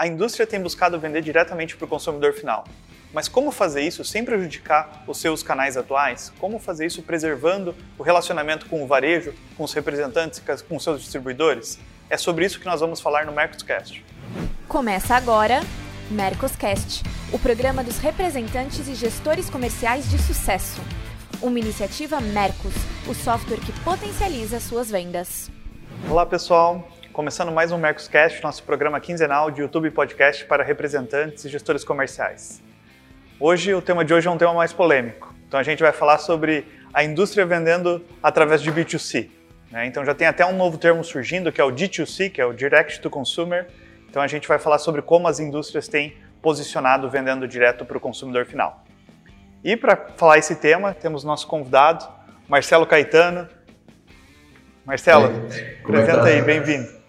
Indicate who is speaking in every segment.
Speaker 1: A indústria tem buscado vender diretamente para o consumidor final. Mas como fazer isso sem prejudicar os seus canais atuais? Como fazer isso preservando o relacionamento com o varejo, com os representantes, com os seus distribuidores? É sobre isso que nós vamos falar no Mercoscast.
Speaker 2: Começa agora Mercoscast, o programa dos representantes e gestores comerciais de sucesso. Uma iniciativa Mercos, o software que potencializa suas vendas.
Speaker 1: Olá pessoal, começando mais um Mercoscast, nosso programa quinzenal de YouTube e podcast para representantes e gestores comerciais. Hoje, o tema de hoje é um tema mais polêmico. Então, a gente vai falar sobre a indústria vendendo através de B2C. Né? Então, já tem até um novo termo surgindo, que é o D2C, que é o Direct to Consumer. Então, a gente vai falar sobre como as indústrias têm posicionado vendendo direto para o consumidor final. E para falar esse tema, temos nosso convidado, Marcelo Caetano. Marcelo, é, apresenta tá? aí, bem-vindo.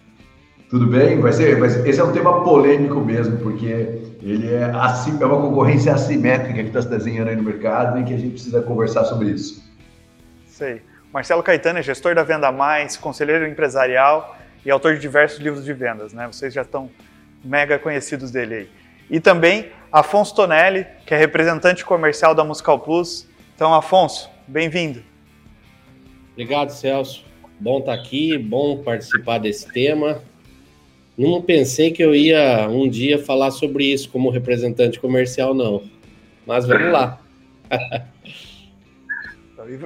Speaker 3: Tudo bem? Vai ser, ser, esse é um tema polêmico mesmo, porque ele é, assim, é uma concorrência assimétrica que está se desenhando aí no mercado e que a gente precisa conversar sobre isso.
Speaker 1: Sei. Marcelo Caetano é gestor da Venda Mais, conselheiro empresarial e autor de diversos livros de vendas, né? Vocês já estão mega conhecidos dele aí. E também Afonso Tonelli, que é representante comercial da Musical Plus. Então, Afonso, bem-vindo.
Speaker 4: Obrigado, Celso. Bom estar aqui, bom participar desse tema. Não pensei que eu ia um dia falar sobre isso como representante comercial, não. Mas vamos lá.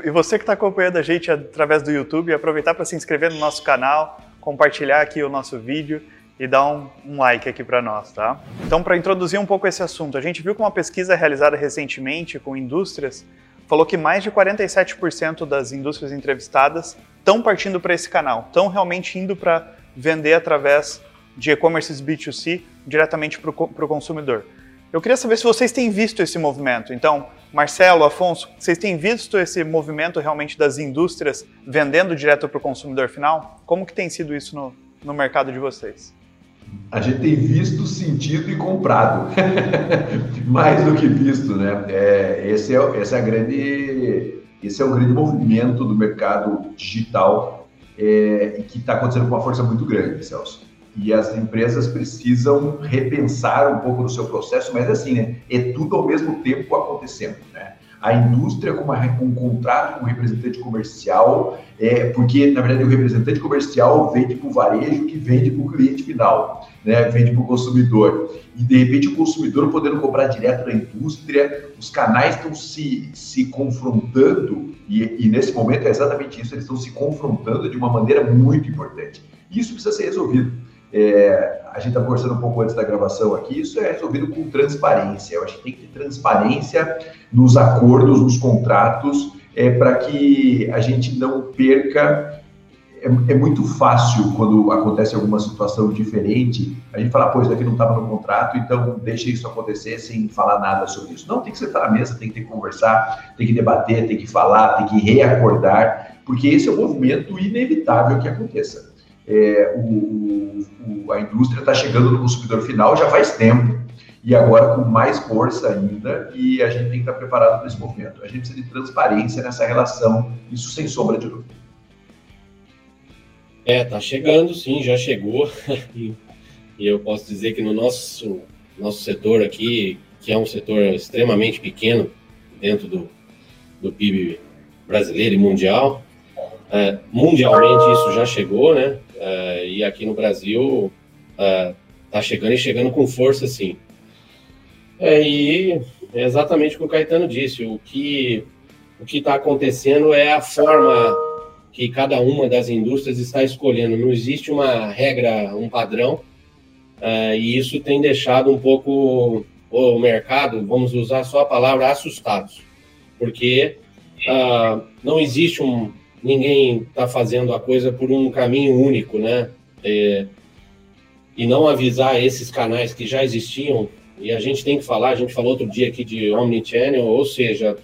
Speaker 1: e você que está acompanhando a gente através do YouTube, aproveitar para se inscrever no nosso canal, compartilhar aqui o nosso vídeo e dar um, um like aqui para nós, tá? Então, para introduzir um pouco esse assunto, a gente viu que uma pesquisa realizada recentemente com indústrias falou que mais de 47% das indústrias entrevistadas estão partindo para esse canal, estão realmente indo para vender através de e-commerces B2C diretamente para o consumidor. Eu queria saber se vocês têm visto esse movimento. Então, Marcelo, Afonso, vocês têm visto esse movimento realmente das indústrias vendendo direto para o consumidor final? Como que tem sido isso no, no mercado de vocês?
Speaker 3: A gente tem visto, sentido e comprado. Mais do que visto, né? É, esse, é, esse, é a grande, esse é o grande movimento do mercado digital é, que está acontecendo com uma força muito grande, Celso e as empresas precisam repensar um pouco do seu processo, mas assim, né, é tudo ao mesmo tempo acontecendo, né? A indústria com, uma, com um contrato com o representante comercial, é, porque, na verdade, o representante comercial vende para o varejo que vende para o cliente final, né, vende para o consumidor. E, de repente, o consumidor podendo comprar direto da indústria, os canais estão se, se confrontando, e, e nesse momento é exatamente isso, eles estão se confrontando de uma maneira muito importante. Isso precisa ser resolvido. É, a gente está conversando um pouco antes da gravação aqui, isso é resolvido com transparência. Eu acho que tem que ter transparência nos acordos, nos contratos, é, para que a gente não perca. É, é, muito fácil quando acontece alguma situação diferente, a gente fala, pô, isso daqui não estava no contrato, então deixa isso acontecer sem falar nada sobre isso. Não, tem que sentar na mesa, tem que que conversar, tem que debater, tem que falar, tem que reacordar, porque esse é o movimento inevitável que aconteça é, o, o, a indústria está chegando no consumidor final já faz tempo e agora com mais força ainda, e a gente tem que estar preparado para esse movimento. A gente precisa de transparência nessa relação, isso sem sombra de dúvida.
Speaker 4: É, tá chegando, sim, já chegou. e eu posso dizer que no nosso, nosso setor aqui, que é um setor extremamente pequeno dentro do, do PIB brasileiro e mundial, é, mundialmente isso já chegou, né? Uh, e aqui no Brasil está uh, chegando e chegando com força, sim. É, e é exatamente o que o Caetano disse. O que o que está acontecendo é a forma que cada uma das indústrias está escolhendo. Não existe uma regra, um padrão, uh, e isso tem deixado um pouco o mercado, vamos usar só a palavra, assustados, porque uh, não existe um, ninguém está fazendo a coisa por um caminho único, né? É, e não avisar esses canais que já existiam, e a gente tem que falar, a gente falou outro dia aqui de Omnichannel, ou seja,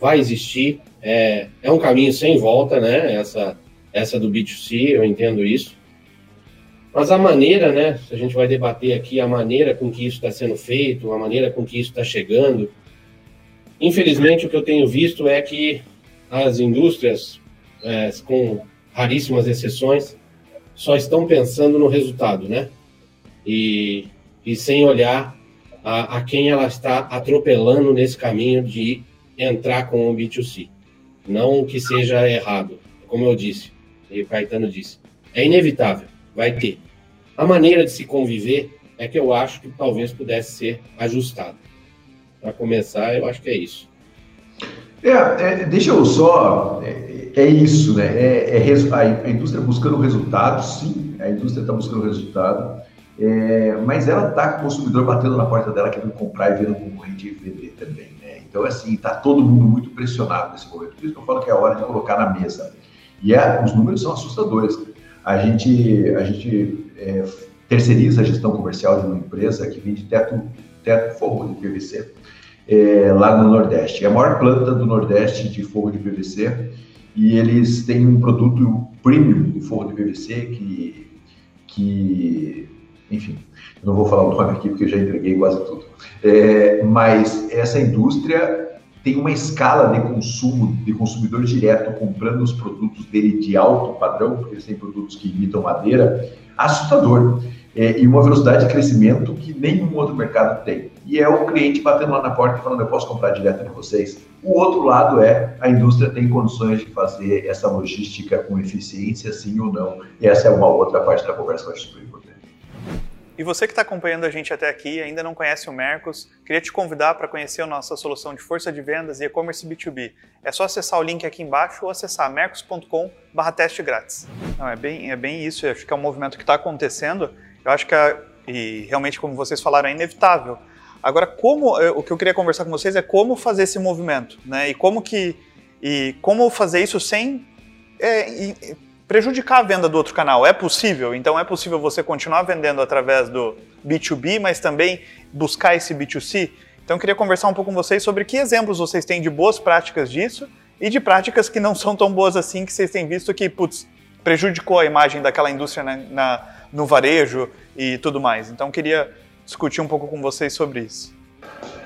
Speaker 4: vai existir, é, é um caminho sem volta, né? Essa, essa do B2C, eu entendo isso. Mas a maneira, né? A gente vai debater aqui a maneira com que isso está sendo feito, a maneira com que isso está chegando. Infelizmente, o que eu tenho visto é que as indústrias é, com raríssimas exceções, só estão pensando no resultado, né? E, e sem olhar a, a quem ela está atropelando nesse caminho de entrar com o B2C. Não que seja errado, como eu disse, e o Caetano disse. É inevitável, vai ter. A maneira de se conviver é que eu acho que talvez pudesse ser ajustado. Para começar, eu acho que é isso.
Speaker 3: É, é deixa eu só. É, isso, né? É, é, a indústria buscando resultado, sim, a indústria está buscando resultado, é, mas ela está com o consumidor batendo na porta dela, querendo comprar e vendo concorrente vender também. Né? Então, assim, está todo mundo muito pressionado nesse momento. Por isso que eu falo que é hora de colocar na mesa. E é, os números são assustadores. A gente, a gente é, terceiriza a gestão comercial de uma empresa que vende teto, teto forro de PVC é, lá no Nordeste. É a maior planta do Nordeste de forro de PVC e eles têm um produto premium de forro de PVC que, que enfim, não vou falar o nome aqui porque eu já entreguei quase tudo. É, mas essa indústria tem uma escala de consumo de consumidor direto comprando os produtos dele de alto padrão, porque eles têm produtos que imitam madeira, assustador. É, e uma velocidade de crescimento que nenhum outro mercado tem. E é o cliente batendo lá na porta e falando: eu posso comprar direto de vocês. O outro lado é a indústria tem condições de fazer essa logística com eficiência, sim ou não. E essa é uma outra parte da conversa que eu acho super importante.
Speaker 1: E você que está acompanhando a gente até aqui e ainda não conhece o Mercos, queria te convidar para conhecer a nossa solução de força de vendas e e-commerce B2B. É só acessar o link aqui embaixo ou acessar mercos.com teste grátis. Não, é bem, é bem isso, acho que é um movimento que está acontecendo. Eu acho que, é, e realmente, como vocês falaram, é inevitável. Agora, como o que eu queria conversar com vocês é como fazer esse movimento, né? E como que e como fazer isso sem é, prejudicar a venda do outro canal. É possível? Então é possível você continuar vendendo através do B2B, mas também buscar esse B2C? Então eu queria conversar um pouco com vocês sobre que exemplos vocês têm de boas práticas disso e de práticas que não são tão boas assim, que vocês têm visto que, putz, prejudicou a imagem daquela indústria na, na, no varejo e tudo mais. Então queria discutir um pouco com vocês sobre isso.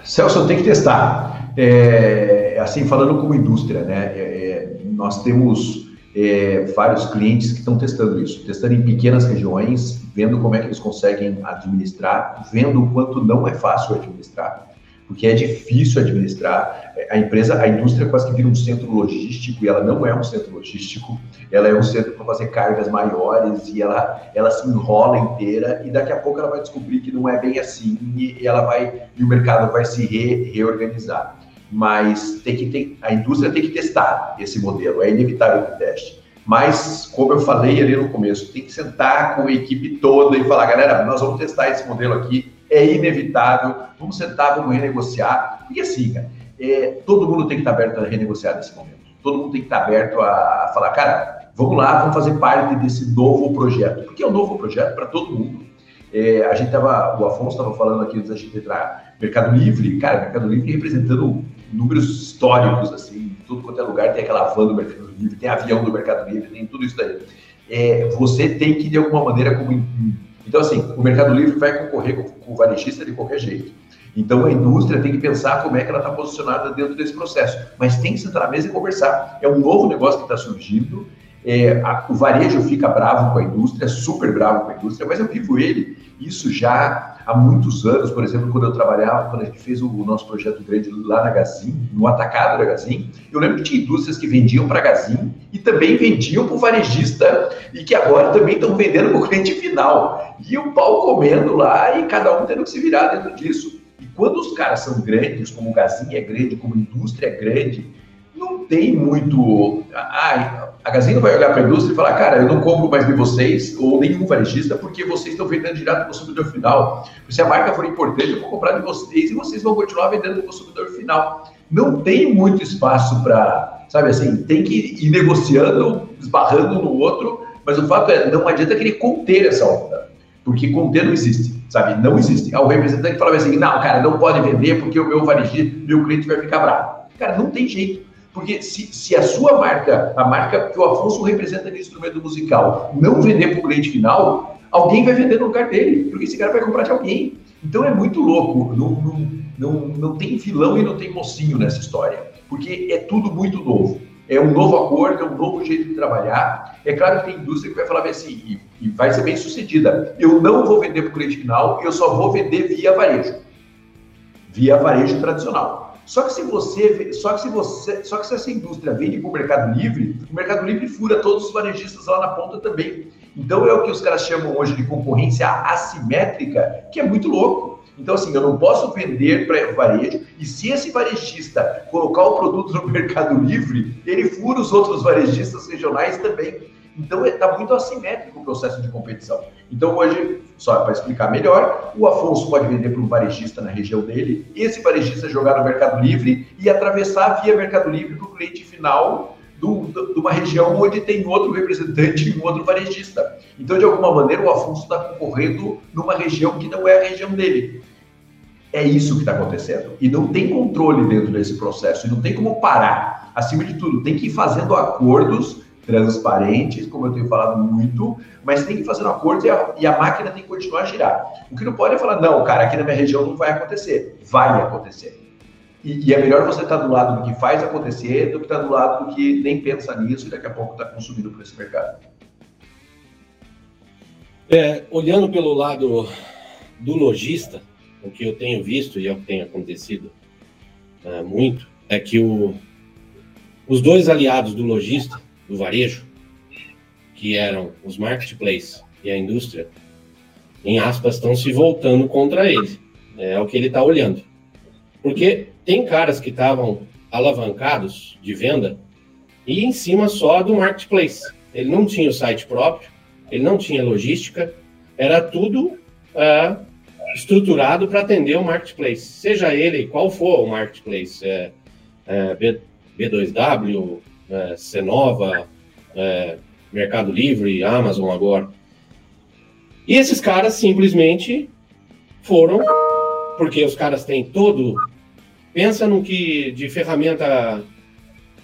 Speaker 3: Celso, tem que testar. É, assim, falando como indústria, né? É, é nós temos é, vários clientes que estão testando isso, testando em pequenas regiões, vendo como é que eles conseguem administrar, vendo o quanto não é fácil administrar, porque é difícil administrar. A empresa, a indústria quase que vira um centro logístico e ela não é um centro logístico, ela é um centro para fazer cargas maiores e ela, ela se enrola inteira e daqui a pouco ela vai descobrir que não é bem assim e ela vai e o mercado vai se re, reorganizar mas tem que ter, a indústria tem que testar esse modelo, é inevitável que teste. Mas, como eu falei ali no começo, tem que sentar com a equipe toda e falar, galera, nós vamos testar esse modelo aqui, é inevitável, vamos sentar, vamos renegociar. E assim, cara, é, todo mundo tem que estar aberto a renegociar nesse momento. Todo mundo tem que estar aberto a falar, cara, vamos lá, vamos fazer parte desse novo projeto. Porque é um novo projeto para todo mundo. É, a gente tava, o Afonso estava falando aqui antes da gente entrar, Mercado Livre, cara, Mercado Livre representando números históricos, assim, tudo quanto é lugar tem aquela van do Mercado Livre, tem avião do Mercado Livre, tem tudo isso daí. É, você tem que, de alguma maneira, como. Então, assim, o Mercado Livre vai concorrer com, com o varejista de qualquer jeito. Então, a indústria tem que pensar como é que ela está posicionada dentro desse processo. Mas tem que sentar na mesa e conversar. É um novo negócio que está surgindo. É, a, o varejo fica bravo com a indústria, super bravo com a indústria, mas eu vivo ele, isso já há muitos anos, por exemplo, quando eu trabalhava, quando a gente fez o, nosso projeto grande lá na Gazin, no atacado da Gazin, eu lembro que tinha indústrias que vendiam para a Gazin e também vendiam para o varejista e que agora também estão vendendo para o cliente final. E o pau comendo lá e cada um tendo que se virar dentro disso. E quando os caras são grandes, como o Gazin é grande, como a indústria é grande, não tem muito. Ah, a Gazino vai olhar para a indústria e falar, cara, eu não compro mais de vocês ou nenhum varejista porque vocês estão vendendo direto para o consumidor final. Se a marca for importante, eu vou comprar de vocês e vocês vão continuar vendendo para o consumidor final. Não tem muito espaço para, sabe assim, tem que ir negociando, esbarrando no outro, mas o fato é, não adianta querer conter essa onda, porque conter não existe, sabe? Não existe. O representante falava assim, não, cara, não pode vender porque o meu varejista, meu cliente vai ficar bravo. Cara, não tem jeito. Porque se, se a sua marca, a marca que o Afonso representa no instrumento musical, não vender para o cliente final, alguém vai vender no lugar dele, porque esse cara vai comprar de alguém. Então é muito louco, não, não, não, não tem vilão e não tem mocinho nessa história, porque é tudo muito novo. é um novo acordo, é um novo jeito de trabalhar. É claro que tem indústria que vai falar assim, e, e vai ser bem sucedida. Eu não vou vender para o cliente final, eu só vou vender via varejo. Via varejo tradicional. Só que se você, só que se você, só que se essa indústria vende para o Mercado Livre, o Mercado Livre fura todos os varejistas lá na ponta também. Então é o que os caras chamam hoje de concorrência assimétrica, que é muito louco. Então, assim, eu não posso vender para varejo, e se esse varejista colocar o produto no Mercado Livre, ele fura os outros varejistas regionais também. Então, está muito assimétrico o processo de competição. Então, hoje, só para explicar melhor, o Afonso pode vender para um varejista na região dele, esse varejista jogar no Mercado Livre e atravessar via Mercado Livre para o cliente final de uma região onde tem outro representante e um outro varejista. Então, de alguma maneira, o Afonso está concorrendo numa região que não é a região dele. É isso que está acontecendo. E não tem controle dentro desse processo. E não tem como parar. Acima de tudo, tem que ir fazendo acordos transparentes, como eu tenho falado muito, mas tem que fazer um acordo e a, e a, máquina tem que continuar a girar. O que não pode é falar, não, cara, aqui na minha região não vai acontecer. Vai acontecer. E, e, é melhor você estar tá do lado do que faz acontecer do que estar tá do lado do que nem pensa nisso e daqui a pouco está consumindo por esse mercado.
Speaker 4: É, olhando pelo lado do lojista, o que eu tenho visto e é o que tem acontecido é, muito, é que o, os dois aliados do lojista, do varejo, que eram os marketplaces e a indústria, em aspas, estão se voltando contra ele. É o que ele está olhando. Porque tem caras que estavam alavancados de venda e em cima só do marketplace. Ele não tinha o site próprio, ele não tinha logística, era tudo uh, estruturado para atender o marketplace, seja ele qual for o marketplace, é, é, B, B2W, é, Cenova, é, Mercado Livre, Amazon agora. E esses caras simplesmente foram, porque os caras têm todo Pensa no que de ferramenta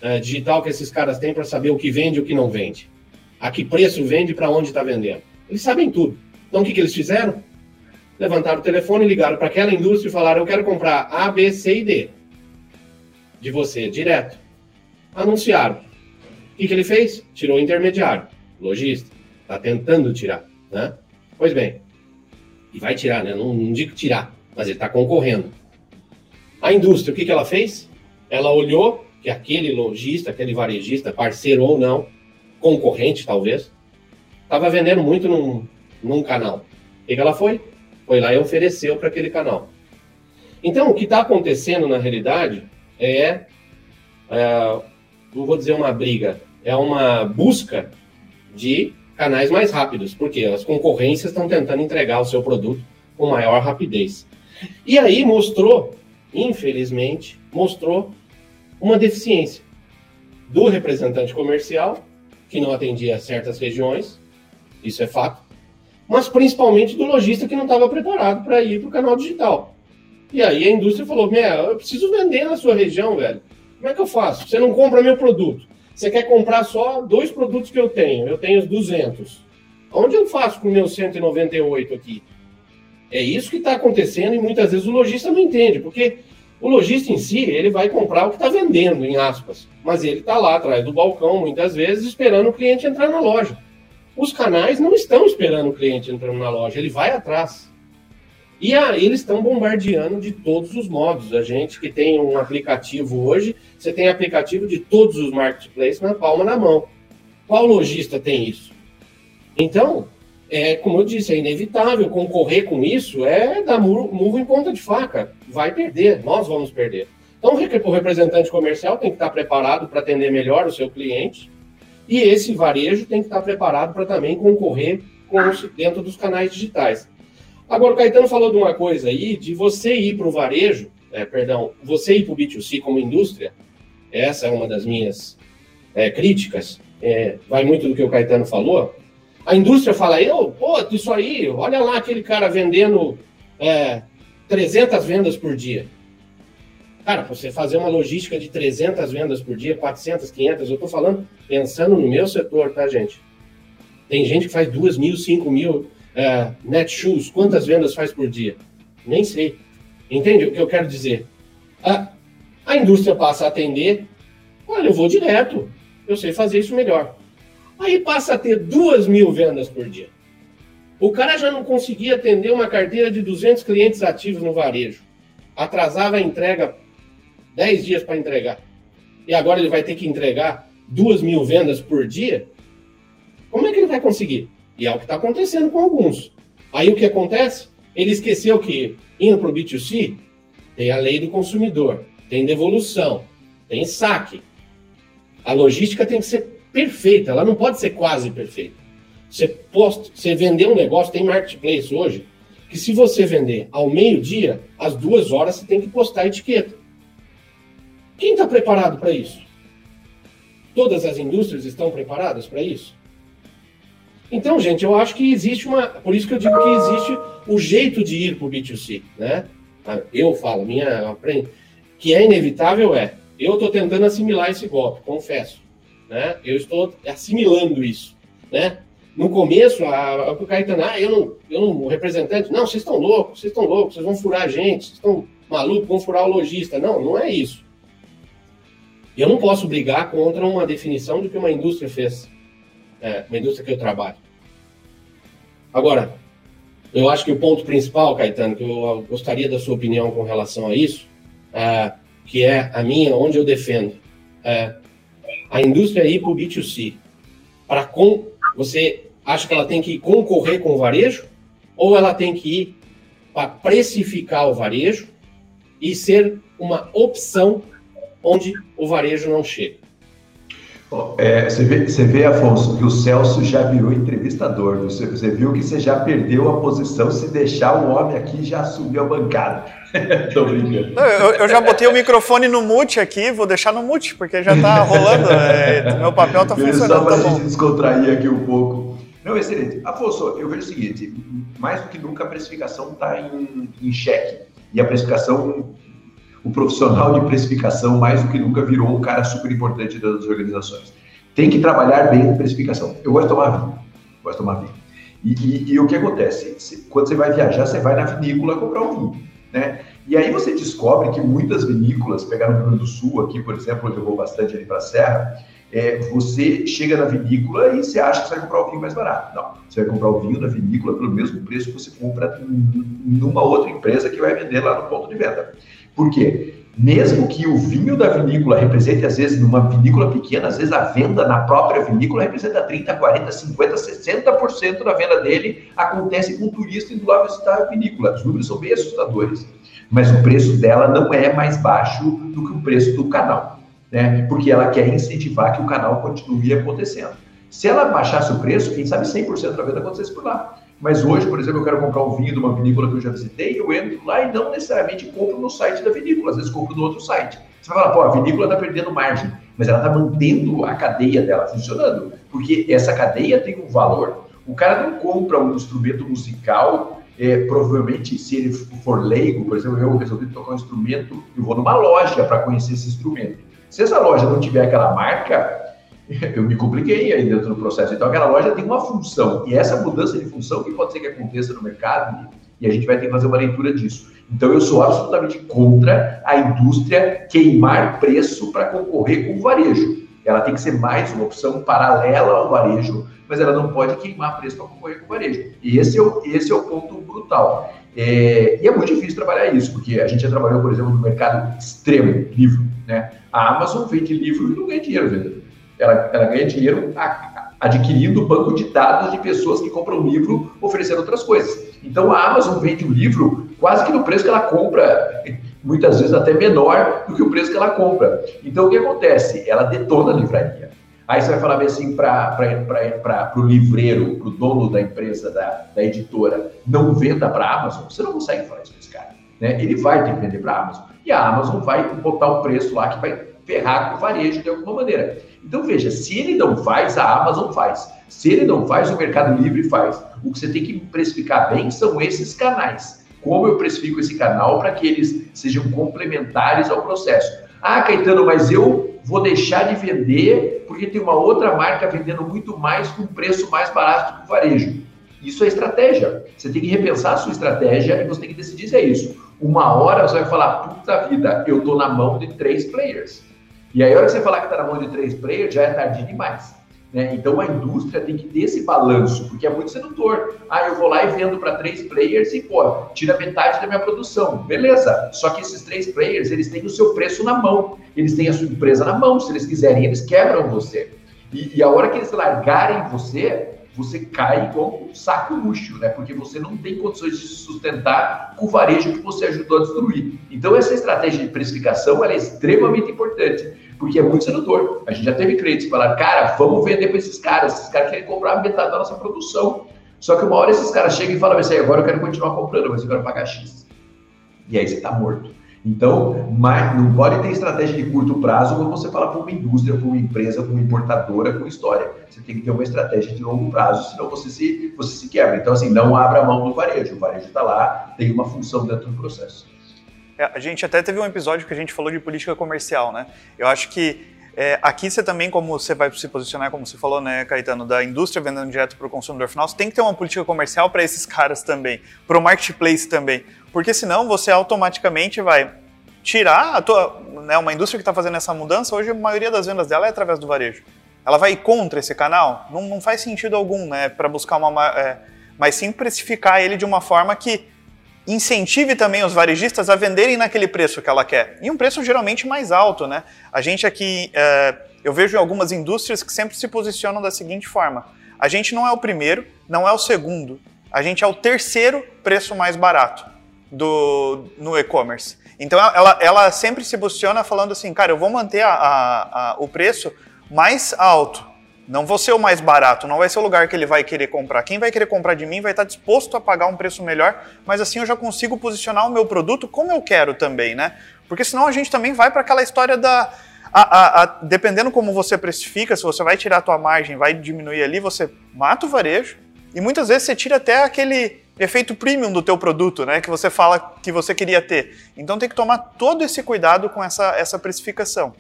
Speaker 4: é, digital que esses caras têm para saber o que vende e o que não vende. A que preço vende para onde está vendendo. Eles sabem tudo. Então o que, que eles fizeram? Levantaram o telefone, ligaram para aquela indústria e falaram: Eu quero comprar A, B, C e D de você, direto. Anunciaram. O que, que ele fez? Tirou o intermediário, lojista. Está tentando tirar. Né? Pois bem, e vai tirar, né? Não, não digo tirar, mas ele está concorrendo. A indústria, o que, que ela fez? Ela olhou que aquele lojista, aquele varejista, parceiro ou não, concorrente talvez, estava vendendo muito num, num canal. O que, que ela foi? Foi lá e ofereceu para aquele canal. Então, o que está acontecendo na realidade é, é, não vou dizer uma briga, é uma busca de canais mais rápidos, porque as concorrências estão tentando entregar o seu produto com maior rapidez. E aí mostrou infelizmente, mostrou uma deficiência do representante comercial, que não atendia certas regiões, isso é fato, mas principalmente do lojista que não estava preparado para ir para o canal digital. E aí a indústria falou: eu preciso vender na sua região, velho. Como é que eu faço? Você não compra meu produto. Você quer comprar só dois produtos que eu tenho. Eu tenho os 200. Onde eu faço com o meu 198 aqui? É isso que está acontecendo e muitas vezes o lojista não entende, porque o lojista em si, ele vai comprar o que está vendendo, em aspas, mas ele está lá atrás do balcão, muitas vezes, esperando o cliente entrar na loja. Os canais não estão esperando o cliente entrando na loja, ele vai atrás. E eles estão bombardeando de todos os modos. A gente que tem um aplicativo hoje, você tem aplicativo de todos os marketplaces na palma da mão. Qual lojista tem isso? Então, é, como eu disse, é inevitável. Concorrer com isso é dar murro em ponta de faca. Vai perder, nós vamos perder. Então, o representante comercial tem que estar preparado para atender melhor o seu cliente e esse varejo tem que estar preparado para também concorrer com os, dentro dos canais digitais. Agora, o Caetano falou de uma coisa aí, de você ir para o varejo, é, perdão, você ir para o B2C como indústria, essa é uma das minhas é, críticas, é, vai muito do que o Caetano falou, a indústria fala, eu, pô, isso aí, olha lá aquele cara vendendo é, 300 vendas por dia. Cara, você fazer uma logística de 300 vendas por dia, 400, 500, eu tô falando pensando no meu setor, tá, gente? Tem gente que faz 2 mil, 5 mil é, net shoes. Quantas vendas faz por dia? Nem sei. Entende o que eu quero dizer? A, a indústria passa a atender Olha, eu vou direto. Eu sei fazer isso melhor. Aí passa a ter duas mil vendas por dia. O cara já não conseguia atender uma carteira de 200 clientes ativos no varejo. Atrasava a entrega 10 dias para entregar. E agora ele vai ter que entregar duas mil vendas por dia. Como é que ele vai conseguir? E é o que está acontecendo com alguns. Aí o que acontece? Ele esqueceu que, indo para o B2C, tem a lei do consumidor, tem devolução, tem saque. A logística tem que ser perfeita, ela não pode ser quase perfeita. Você, posta, você vender um negócio, tem marketplace hoje, que se você vender ao meio-dia, às duas horas você tem que postar a etiqueta. Quem está preparado para isso? Todas as indústrias estão preparadas para isso? Então, gente, eu acho que existe uma. Por isso que eu digo que existe o jeito de ir para o B2C. Né? Ah, eu falo, minha que é inevitável é. Eu estou tentando assimilar esse golpe, confesso. Né? Eu estou assimilando isso. Né? No começo, a, o Caetano, ah, eu não, eu não, o representante, não, vocês estão loucos, vocês estão loucos, vocês vão furar a gente, vocês estão malucos, vão furar o lojista. Não, não é isso. Eu não posso brigar contra uma definição de que uma indústria fez, é, uma indústria que eu trabalho. Agora, eu acho que o ponto principal, Caetano, que eu gostaria da sua opinião com relação a isso, é, que é a minha, onde eu defendo, é, a indústria ir para o B2C, para com você acha que ela tem que concorrer com o varejo ou ela tem que ir para precificar o varejo e ser uma opção onde o varejo não chega.
Speaker 3: É, você, vê, você vê, Afonso, que o Celso já virou entrevistador. Você, você, viu que você já perdeu a posição. Se deixar o homem aqui, já subiu a bancada.
Speaker 1: Tô brincando. Eu, eu, já botei o microfone no mute aqui, vou deixar no mute, porque já tá rolando. É, meu papel tá funcionando. Só
Speaker 3: para
Speaker 1: a
Speaker 3: tá gente descontrair aqui um pouco. Não, excelente. Afonso, eu vejo o seguinte: mais do que nunca a precificação está em, em xeque. E a precificação o profissional de precificação, mais do que nunca, virou um cara super importante das organizações. Tem que trabalhar bem a precificação. Eu gosto de tomar vinho. Gosto de tomar vinho. E, e, e o que acontece? Quando você vai viajar, você vai na vinícola comprar um vinho. Né? E aí você descobre que muitas vinícolas, pegar no Rio Grande do Sul, aqui, por exemplo, onde eu vou bastante ali para a Serra, é, você chega na vinícola e você acha que você vai comprar o vinho mais barato. Não, você vai comprar o vinho na vinícola pelo mesmo preço que você compra numa outra empresa que vai vender lá no ponto de venda. Por quê? Mesmo que o vinho da vinícola represente, às vezes, numa vinícola pequena, às vezes a venda na própria vinícola representa 30, 40, 50, 60% da venda dele acontece com o turista indo lá visitar a vinícola. Os números são bem assustadores. Mas o preço dela não é mais baixo do que o preço do canal, né? Porque ela quer incentivar que o canal continue acontecendo. Se ela baixasse o preço, quem sabe 100% da venda acontecesse por lá. Mas hoje, por exemplo, eu quero comprar um vinho de uma vinícola que eu já visitei, eu entro lá e não necessariamente compro no site da vinícola, às vezes compro no outro site. Você vai falar, pô, a vinícola está perdendo margem, mas ela está mantendo a cadeia dela funcionando, porque essa cadeia tem um valor. O cara não compra um instrumento musical, é, provavelmente, se ele for leigo, por exemplo, eu resolvi tocar um instrumento, eu vou numa loja para conhecer esse instrumento. Se essa loja não tiver aquela marca, eu me compliquei aí dentro do processo. Então, aquela loja tem uma função, e essa mudança de função que pode ser que aconteça no mercado, e a gente vai ter que fazer uma leitura disso. Então, eu sou absolutamente contra a indústria queimar preço para concorrer com o varejo. Ela tem que ser mais uma opção paralela ao varejo, mas ela não pode queimar preço para concorrer com o varejo. E esse é o, esse é o ponto brutal. É, e é muito difícil trabalhar isso, porque a gente já trabalhou, por exemplo, no mercado extremo, livro. Né? A Amazon vende livro e não ganha dinheiro vendendo. Ela, ela ganha dinheiro adquirindo banco de dados de pessoas que compram livro oferecendo outras coisas. Então a Amazon vende o livro quase que no preço que ela compra, muitas vezes até menor do que o preço que ela compra. Então o que acontece? Ela detona a livraria. Aí você vai falar bem assim para o livreiro, para o dono da empresa, da, da editora, não venda para a Amazon, você não consegue falar isso para esse cara. Né? Ele vai ter que vender para a Amazon. E a Amazon vai botar o preço lá que vai ferrar com o varejo de alguma maneira. Então veja, se ele não faz, a Amazon faz. Se ele não faz, o Mercado Livre faz. O que você tem que precificar bem são esses canais. Como eu precifico esse canal para que eles sejam complementares ao processo. Ah, Caetano, mas eu vou deixar de vender porque tem uma outra marca vendendo muito mais com preço mais barato que o varejo. Isso é estratégia. Você tem que repensar a sua estratégia e você tem que decidir se é isso. Uma hora você vai falar, puta vida, eu estou na mão de três players. E aí, a hora que você falar que está na mão de três players, já é tarde demais. Né? Então, a indústria tem que ter esse balanço, porque é muito sedutor. Ah, eu vou lá e vendo para três players e, pô, tira metade da minha produção. Beleza. Só que esses três players, eles têm o seu preço na mão. Eles têm a sua empresa na mão. Se eles quiserem, eles quebram você. E, e a hora que eles largarem você, você cai igual um saco luxo, né? Porque você não tem condições de se sustentar com o varejo que você ajudou a destruir. Então, essa estratégia de precificação é extremamente importante, porque é muito sedutor. A gente já teve clientes que falaram, cara, vamos vender para esses caras, esses caras querem comprar metade da nossa produção. Só que uma hora esses caras chegam e falam assim, agora eu quero continuar comprando, mas eu quero pagar X. E aí você está morto. Então, não pode ter estratégia de curto prazo quando você fala para uma indústria, para uma empresa, para uma importadora com história. Você tem que ter uma estratégia de longo prazo, senão você se, você se quebra. Então, assim, não abra a mão do varejo. O varejo está lá, tem uma função dentro do processo.
Speaker 1: É, a gente até teve um episódio que a gente falou de política comercial, né? Eu acho que é, aqui você também, como você vai se posicionar, como você falou, né, Caetano, da indústria vendendo direto para o consumidor final, você tem que ter uma política comercial para esses caras também, para o marketplace também, porque senão você automaticamente vai tirar a tua, né, uma indústria que está fazendo essa mudança, hoje a maioria das vendas dela é através do varejo. Ela vai contra esse canal? Não, não faz sentido algum, né, para buscar uma, é, mas sim precificar ele de uma forma que incentive também os varejistas a venderem naquele preço que ela quer. E um preço geralmente mais alto, né? A gente aqui, é, eu vejo algumas indústrias que sempre se posicionam da seguinte forma: a gente não é o primeiro, não é o segundo, a gente é o terceiro preço mais barato do, no e-commerce. Então ela, ela sempre se posiciona falando assim, cara, eu vou manter a, a, a, o preço mais alto não vou ser o mais barato, não vai ser o lugar que ele vai querer comprar. Quem vai querer comprar de mim vai estar disposto a pagar um preço melhor, mas assim eu já consigo posicionar o meu produto como eu quero também, né? Porque senão a gente também vai para aquela história da. A, a, a, dependendo como você precifica, se você vai tirar a tua margem, vai diminuir ali, você mata o varejo e muitas vezes você tira até aquele efeito premium do teu produto, né, que você fala que você queria ter. Então tem que tomar todo esse cuidado com essa, essa precificação.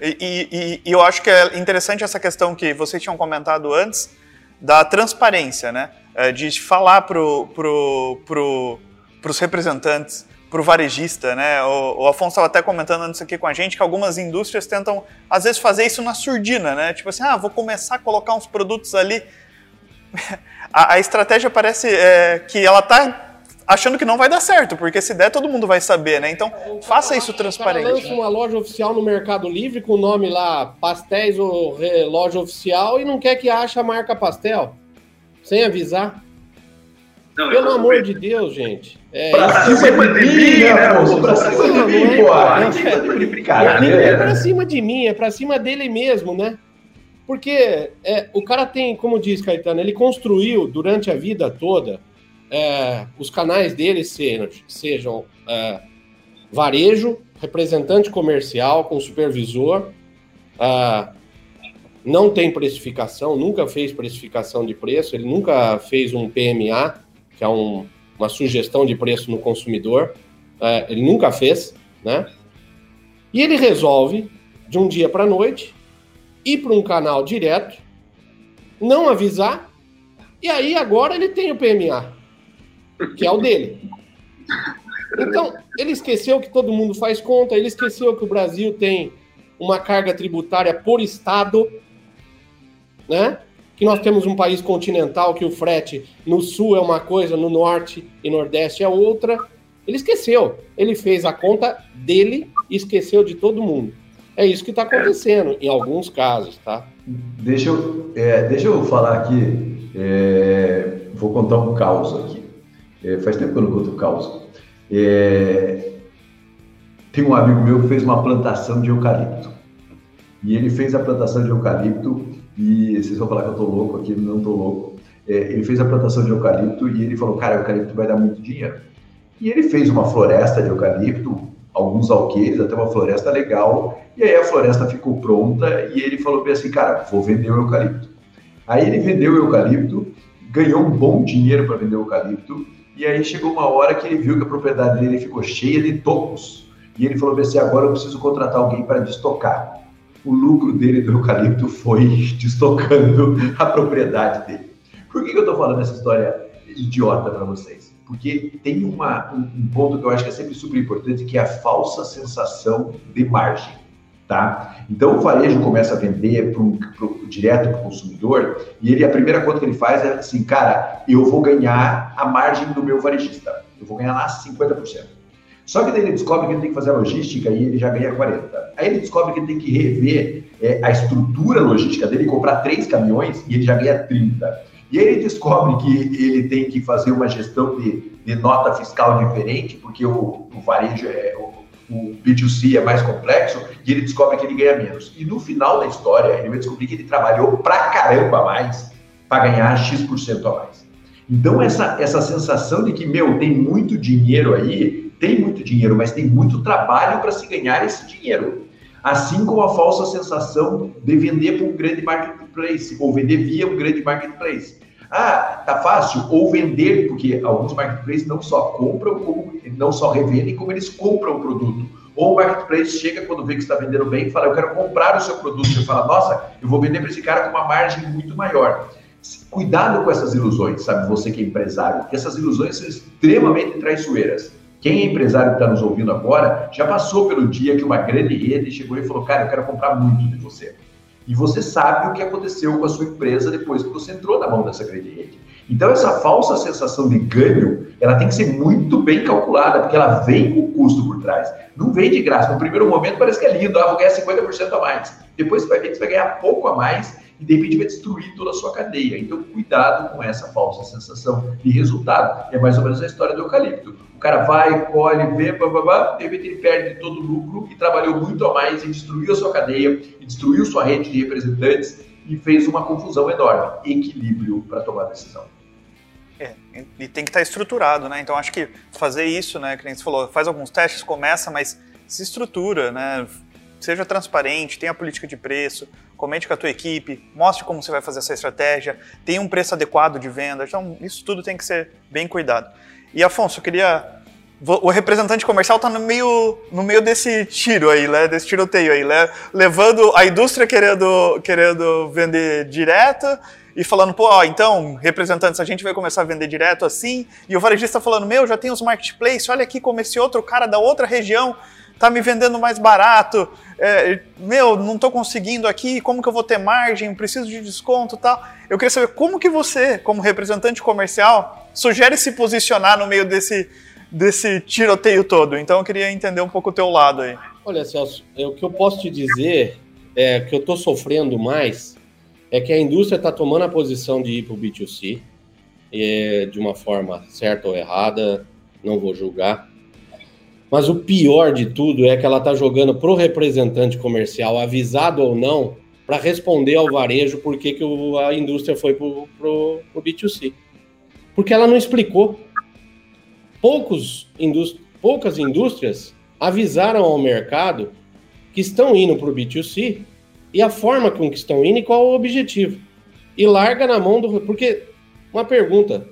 Speaker 1: E, e, e, eu acho que é interessante essa questão que vocês tinham comentado antes, da transparência, né? É, de falar para pro, pro, os representantes, para o varejista, né? O, o Afonso estava até comentando antes aqui com a gente que algumas indústrias tentam, às vezes, fazer isso na surdina, né? Tipo assim, ah, vou começar a colocar uns produtos ali. a, a estratégia parece é, que ela está achando que não vai dar certo, porque se der, todo mundo vai saber, né? Então, faça isso transparente. O
Speaker 4: lança uma loja oficial no Mercado Livre com o nome lá, Pastéis ou Loja Oficial, e não quer que ache a marca Pastel, sem avisar. Não, Pelo amor de Deus, gente.
Speaker 3: É, pra cima de mim, né, moço? Pra cima de mim, pô.
Speaker 4: Não é pra cima de mim, é pra cima dele mesmo, né? Porque é, o cara tem, como diz Caetano, ele construiu durante a vida toda é, os canais deles sejam, sejam é, varejo, representante comercial com supervisor, é, não tem precificação, nunca fez precificação de preço, ele nunca fez um PMA, que é um, uma sugestão de preço no consumidor, é, ele nunca fez, né? E ele resolve, de um dia para a noite, ir para um canal direto, não avisar, e aí agora ele tem o PMA que é o dele. Então, ele esqueceu que todo mundo faz conta, ele esqueceu que o Brasil tem uma carga tributária por estado, né? Que nós temos um país continental que o frete no sul é uma coisa, no norte e nordeste é outra. Ele esqueceu. Ele fez a conta dele e esqueceu de todo mundo. É isso que está acontecendo em alguns casos, tá?
Speaker 3: Deixa eu, é, deixa eu falar aqui. É, vou contar um caos aqui. É, faz tempo que eu não conto causa. É, tem um amigo meu que fez uma plantação de eucalipto. E ele fez a plantação de eucalipto, e vocês vão falar que eu tô louco aqui, não tô louco. É, ele fez a plantação de eucalipto e ele falou, cara, eucalipto vai dar muito dinheiro. E ele fez uma floresta de eucalipto, alguns alqueires, até uma floresta legal, e aí a floresta ficou pronta e ele falou bem assim, cara, vou vender o eucalipto. Aí ele vendeu o eucalipto, ganhou um bom dinheiro para vender o eucalipto, e aí chegou uma hora que ele viu que a propriedade dele ficou cheia de tocos. E ele falou assim: agora eu preciso contratar alguém para destocar. O lucro dele do eucalipto foi destocando a propriedade dele. Por que, que eu estou falando essa história idiota para vocês? Porque tem uma, um, um ponto que eu acho que é sempre super importante, que é a falsa sensação de margem. Tá? Então o varejo começa a vender pro, pro, direto para o consumidor e ele a primeira conta que ele faz é assim, cara, eu vou ganhar a margem do meu varejista, eu vou ganhar lá 50%. Só que daí ele descobre que ele tem que fazer a logística e ele já ganha 40%. Aí ele descobre que ele tem que rever é, a estrutura logística dele, comprar três caminhões e ele já ganha 30%. E aí ele descobre que ele tem que fazer uma gestão de, de nota fiscal diferente, porque o, o varejo é, o B2C é mais complexo e ele descobre que ele ganha menos. E no final da história, ele vai descobrir que ele trabalhou pra caramba mais para ganhar X% a mais. Então, essa, essa sensação de que, meu, tem muito dinheiro aí, tem muito dinheiro, mas tem muito trabalho para se ganhar esse dinheiro. Assim como a falsa sensação de vender para um grande marketplace, ou vender via um grande marketplace. Ah, tá fácil? Ou vender, porque alguns marketplaces não só compram, como não só revendem, como eles compram o produto. Ou o marketplace chega quando vê que está vendendo bem e fala, eu quero comprar o seu produto. Você fala, nossa, eu vou vender para esse cara com uma margem muito maior. Cuidado com essas ilusões, sabe? Você que é empresário, porque essas ilusões são extremamente traiçoeiras. Quem é empresário que está nos ouvindo agora já passou pelo dia que uma grande rede chegou e falou, cara, eu quero comprar muito de você. E você sabe o que aconteceu com a sua empresa depois que você entrou na mão dessa grande rede. Então, essa falsa sensação de ganho, ela tem que ser muito bem calculada, porque ela vem com custo por trás. Não vem de graça. No primeiro momento parece que é lindo, ah, vou ganhar 50% a mais. Depois você vai ver que você vai ganhar pouco a mais e de repente vai destruir toda a sua cadeia. Então, cuidado com essa falsa sensação de resultado. É mais ou menos a história do eucalipto. O cara vai, colhe, vê, blá, de repente ele perde todo o lucro e trabalhou muito a mais e destruiu a sua cadeia, e destruiu sua rede de representantes e fez uma confusão enorme. Equilíbrio para tomar decisão.
Speaker 1: É, e tem que estar estruturado, né? Então acho que fazer isso, né, que nem você falou, faz alguns testes, começa, mas se estrutura, né? Seja transparente, tenha política de preço, comente com a tua equipe, mostre como você vai fazer essa estratégia, tenha um preço adequado de venda. Então, isso tudo tem que ser bem cuidado. E Afonso, eu queria. O representante comercial está no meio, no meio desse tiro aí, né? desse tiroteio aí, né? levando a indústria querendo, querendo vender direto e falando, pô, ó, então, representantes, a gente vai começar a vender direto assim, e o varejista falando, meu, já tem os marketplaces, olha aqui como esse outro cara da outra região tá me vendendo mais barato, é, meu, não estou conseguindo aqui, como que eu vou ter margem, preciso de desconto tal. Eu queria saber como que você, como representante comercial, sugere se posicionar no meio desse, desse tiroteio todo. Então eu queria entender um pouco o teu lado aí.
Speaker 4: Olha, Celso, é, o que eu posso te dizer é que eu estou sofrendo mais é que a indústria está tomando a posição de ir para o B2C, é, de uma forma certa ou errada, não vou julgar. Mas o pior de tudo é que ela está jogando para o representante comercial, avisado ou não, para responder ao varejo por que, que a indústria foi para o B2C. Porque ela não explicou. Poucos poucas indústrias avisaram ao mercado que estão indo para o B2C e a forma com que estão indo e qual o objetivo. E larga na mão do. Porque, uma pergunta: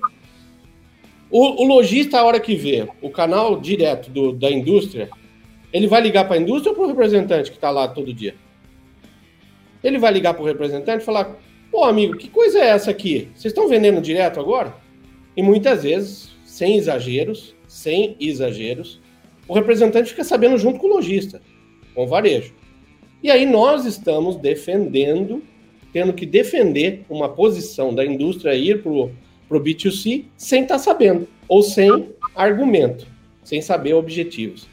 Speaker 4: o, o lojista, a hora que vê o canal direto do, da indústria, ele vai ligar para a indústria ou para o representante que está lá todo dia? Ele vai ligar para o representante e falar: Pô, amigo, que coisa é essa aqui? Vocês estão vendendo direto agora? E muitas vezes, sem exageros, sem exageros, o representante fica sabendo junto com o lojista, com o varejo. E aí nós estamos defendendo, tendo que defender uma posição da indústria ir para o para o B2C sem estar tá sabendo, ou sem argumento, sem saber objetivos.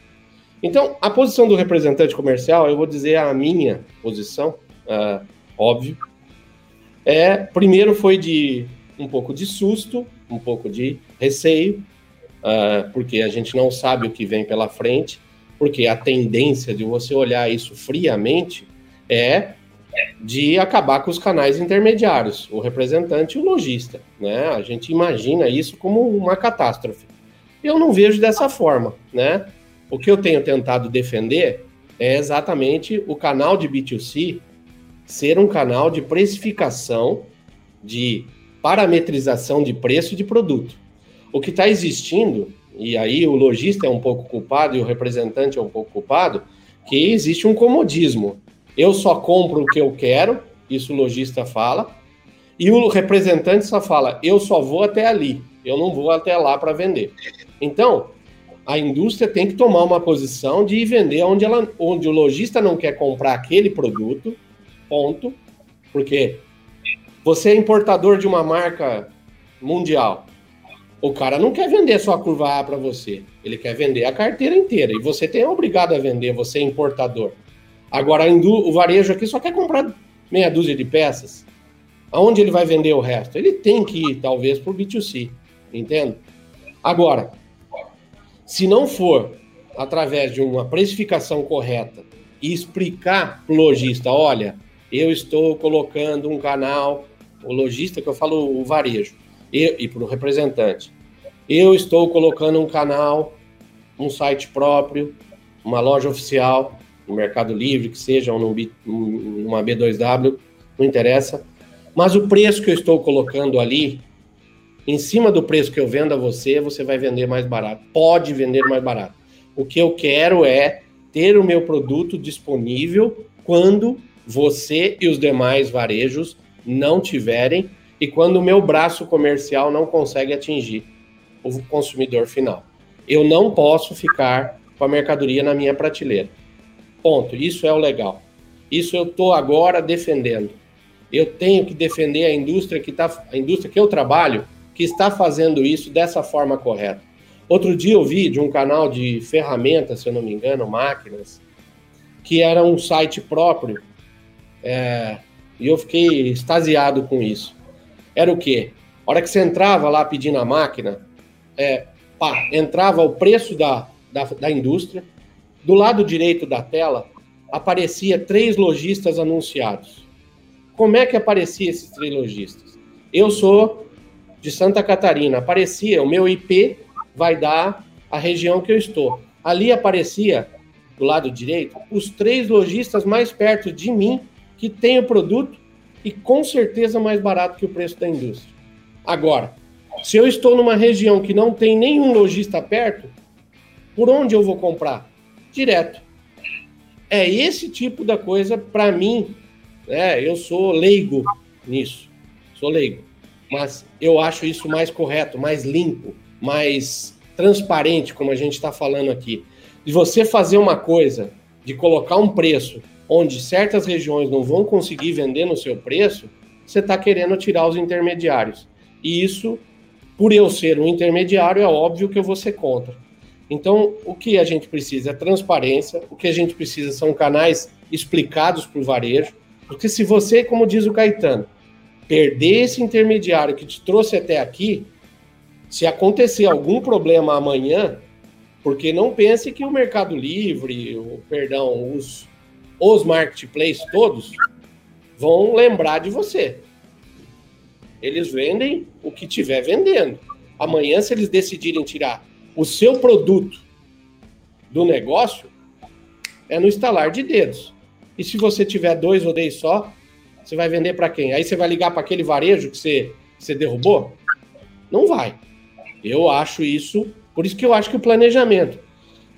Speaker 4: Então, a posição do representante comercial, eu vou dizer a minha posição, uh, óbvio, é, primeiro foi de um pouco de susto, um pouco de receio, uh, porque a gente não sabe o que vem pela frente, porque a tendência de você olhar isso friamente é de acabar com os canais intermediários, o representante e o lojista. Né? A gente imagina isso como uma catástrofe. Eu não vejo dessa forma. Né? O que eu tenho tentado defender é exatamente o canal de B2C ser um canal de precificação, de parametrização de preço de produto. O que está existindo, e aí o lojista é um pouco culpado e o representante é um pouco culpado, que existe um comodismo. Eu só compro o que eu quero, isso o lojista fala, e o representante só fala: eu só vou até ali, eu não vou até lá para vender. Então, a indústria tem que tomar uma posição de vender onde, ela, onde o lojista não quer comprar aquele produto, ponto, porque você é importador de uma marca mundial. O cara não quer vender só a curva A para você, ele quer vender a carteira inteira e você tem obrigado a vender, você é importador. Agora o varejo aqui só quer comprar meia dúzia de peças. Aonde ele vai vender o resto? Ele tem que ir, talvez, para o B2C, entende? Agora, se não for através de uma precificação correta e explicar para o lojista, olha, eu estou colocando um canal, o lojista que eu falo o varejo, eu, e para o representante, eu estou colocando um canal, um site próprio, uma loja oficial, no Mercado Livre, que seja, ou num, numa B2W, não interessa. Mas o preço que eu estou colocando ali, em cima do preço que eu vendo a você, você vai vender mais barato. Pode vender mais barato. O que eu quero é ter o meu produto disponível quando você e os demais varejos não tiverem e quando o meu braço comercial não consegue atingir o consumidor final. Eu não posso ficar com a mercadoria na minha prateleira. Ponto. Isso é o legal. Isso eu estou agora defendendo eu tenho que defender a indústria que tá, a indústria que eu trabalho, que está fazendo isso dessa forma correta. Outro dia eu vi de um canal de ferramentas, se eu não me engano, máquinas, que era um site próprio, é, e eu fiquei extasiado com isso. Era o quê? A hora que você entrava lá pedindo a máquina, é, pá, entrava o preço da, da, da indústria, do lado direito da tela aparecia três lojistas anunciados. Como é que aparecia esses trilogistas? Eu sou de Santa Catarina, aparecia, o meu IP vai dar a região que eu estou. Ali aparecia, do lado direito, os três lojistas mais perto de mim que têm o produto e com certeza mais barato que o preço da indústria. Agora, se eu estou numa região que não tem nenhum lojista perto, por onde eu vou comprar? Direto. É esse tipo da coisa, para mim, é, eu sou leigo nisso, sou leigo. Mas eu acho isso mais correto, mais limpo, mais transparente, como a gente está falando aqui. De você fazer uma coisa, de colocar um preço onde certas regiões não vão conseguir vender no seu preço, você está querendo tirar os intermediários. E isso, por eu ser um intermediário, é óbvio que eu vou ser contra. Então, o que a gente precisa é transparência, o que a gente precisa são canais explicados para o varejo, porque se você, como diz o Caetano, perder esse intermediário que te trouxe até aqui, se acontecer algum problema amanhã, porque não pense que o Mercado Livre, o, perdão, os, os marketplaces todos vão lembrar de você. Eles vendem o que tiver vendendo. Amanhã, se eles decidirem tirar o seu produto do negócio, é no estalar de dedos. E se você tiver dois ou dez só, você vai vender para quem? Aí você vai ligar para aquele varejo que você, que você derrubou? Não vai. Eu acho isso. Por isso que eu acho que o planejamento.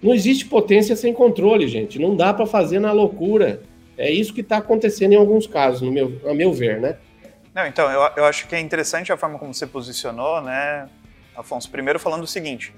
Speaker 4: Não existe potência sem controle, gente. Não dá para fazer na loucura. É isso que está acontecendo em alguns casos, no meu, a meu ver, né?
Speaker 1: Não, então, eu, eu acho que é interessante a forma como você posicionou, né, Afonso? Primeiro falando o seguinte: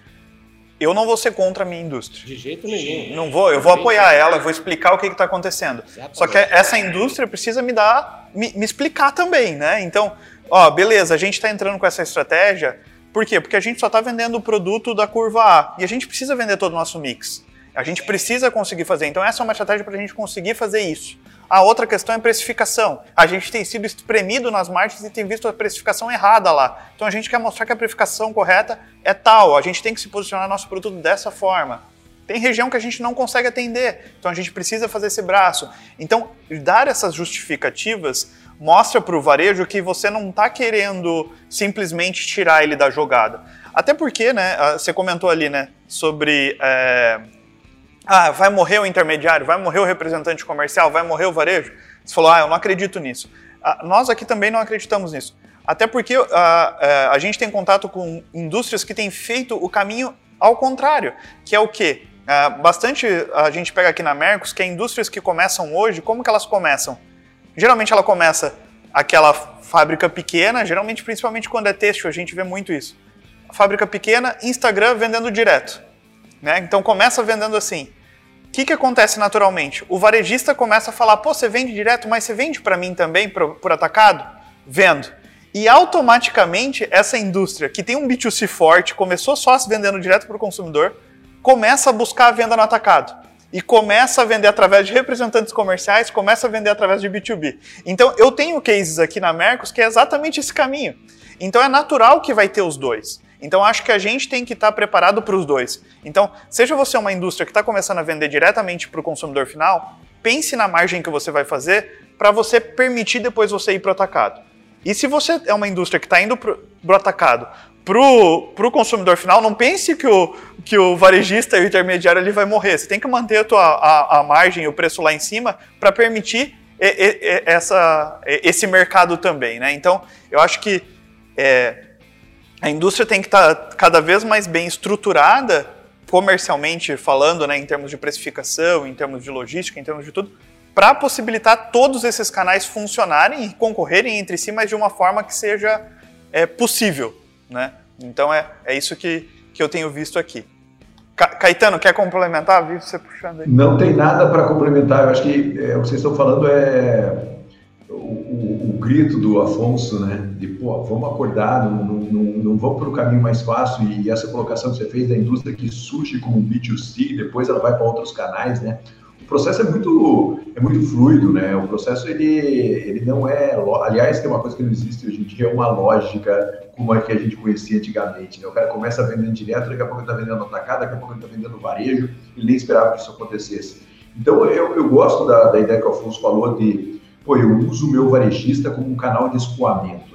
Speaker 1: eu não vou ser contra a minha indústria.
Speaker 4: De jeito nenhum.
Speaker 1: Não vou, eu vou apoiar ela, vou explicar o que está acontecendo. Só que essa indústria precisa me dar, me, me explicar também, né? Então, ó, beleza, a gente está entrando com essa estratégia. Por quê? Porque a gente só está vendendo o produto da curva A e a gente precisa vender todo o nosso mix. A gente precisa conseguir fazer. Então, essa é uma estratégia para a gente conseguir fazer isso. A outra questão é precificação. A gente tem sido espremido nas margens e tem visto a precificação errada lá. Então a gente quer mostrar que a precificação correta é tal. A gente tem que se posicionar nosso produto dessa forma. Tem região que a gente não consegue atender, então a gente precisa fazer esse braço. Então, dar essas justificativas mostra para o varejo que você não está querendo simplesmente tirar ele da jogada. Até porque, né, você comentou ali, né, sobre é, ah, vai morrer o intermediário, vai morrer o representante comercial, vai morrer o varejo. Você falou, ah, eu não acredito nisso. Ah, nós aqui também não acreditamos nisso. Até porque ah, ah, a gente tem contato com indústrias que têm feito o caminho ao contrário, que é o quê? Ah, bastante a gente pega aqui na Mercos que é indústrias que começam hoje, como que elas começam? Geralmente ela começa aquela fábrica pequena, geralmente principalmente quando é têxtil, a gente vê muito isso. Fábrica pequena, Instagram vendendo direto. Né? Então começa vendendo assim. O que, que acontece naturalmente? O varejista começa a falar: pô, você vende direto, mas você vende para mim também por, por atacado? Vendo. E automaticamente essa indústria que tem um B2C forte, começou só se vendendo direto para o consumidor, começa a buscar a venda no atacado. E começa a vender através de representantes comerciais, começa a vender através de B2B. Então eu tenho cases aqui na Mercos que é exatamente esse caminho. Então é natural que vai ter os dois. Então acho que a gente tem que estar preparado para os dois. Então, seja você uma indústria que está começando a vender diretamente para o consumidor final, pense na margem que você vai fazer para você permitir depois você ir para o atacado. E se você é uma indústria que está indo para o atacado, para o consumidor final, não pense que o, que o varejista e o intermediário ele vai morrer. Você tem que manter a, tua, a, a margem, o preço lá em cima para permitir e, e, essa, esse mercado também. Né? Então, eu acho que é, a indústria tem que estar tá cada vez mais bem estruturada, comercialmente falando, né, em termos de precificação, em termos de logística, em termos de tudo, para possibilitar todos esses canais funcionarem e concorrerem entre si, mas de uma forma que seja é, possível. Né? Então é, é isso que, que eu tenho visto aqui. Caetano, quer complementar? Vi você puxando aí.
Speaker 3: Não tem nada para complementar. Eu acho que é, o que vocês estão falando é o, grito do Afonso, né? De, pô, vamos acordar, não, não, não, vamos para o caminho mais fácil. E essa colocação que você fez da indústria que surge como um B2C, depois ela vai para outros canais, né? O processo é muito, é muito fluido, né? O processo, ele, ele não é... Aliás, tem uma coisa que não existe hoje em dia, é uma lógica como é que a gente conhecia antigamente, né? O cara começa vendendo direto, daqui a pouco ele está vendendo atacado, daqui a pouco ele está vendendo varejo, ele nem esperava que isso acontecesse. Então, eu, eu gosto da, da ideia que o Afonso falou de pô, eu uso o meu varejista como um canal de escoamento.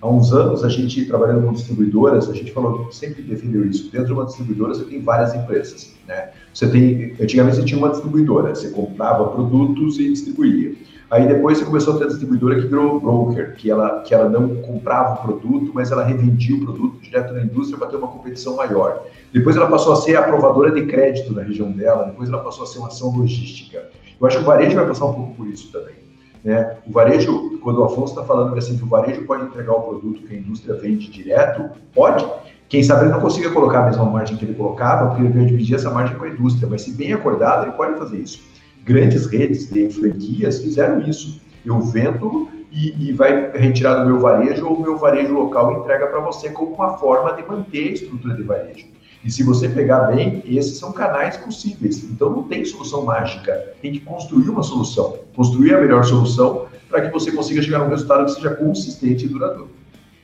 Speaker 3: Há uns anos, a gente trabalhando com distribuidoras, a gente falou, sempre defendeu isso. Dentro de uma distribuidora, você tem várias empresas. Né? Você tem, antigamente, você tinha uma distribuidora, você comprava produtos e distribuía. Aí depois você começou a ter a distribuidora que virou broker, que ela, que ela não comprava o produto, mas ela revendia o produto direto na indústria para ter uma competição maior. Depois ela passou a ser aprovadora de crédito na região dela, depois ela passou a ser uma ação logística. Eu acho que o varejo vai passar um pouco por isso também. Né? O varejo, quando o Afonso está falando assim, que o varejo pode entregar o produto que a indústria vende direto, pode. Quem sabe ele não consiga colocar a mesma margem que ele colocava, porque ele veio dividir essa margem com a indústria, mas se bem acordado, ele pode fazer isso. Grandes redes de franquias fizeram isso. Eu vendo e, e vai retirar do meu varejo ou o meu varejo local entrega para você como uma forma de manter a estrutura de varejo. E se você pegar bem, esses são canais possíveis. Então não tem solução mágica. Tem que construir uma solução, construir a melhor solução para que você consiga chegar a um resultado que seja consistente e duradouro.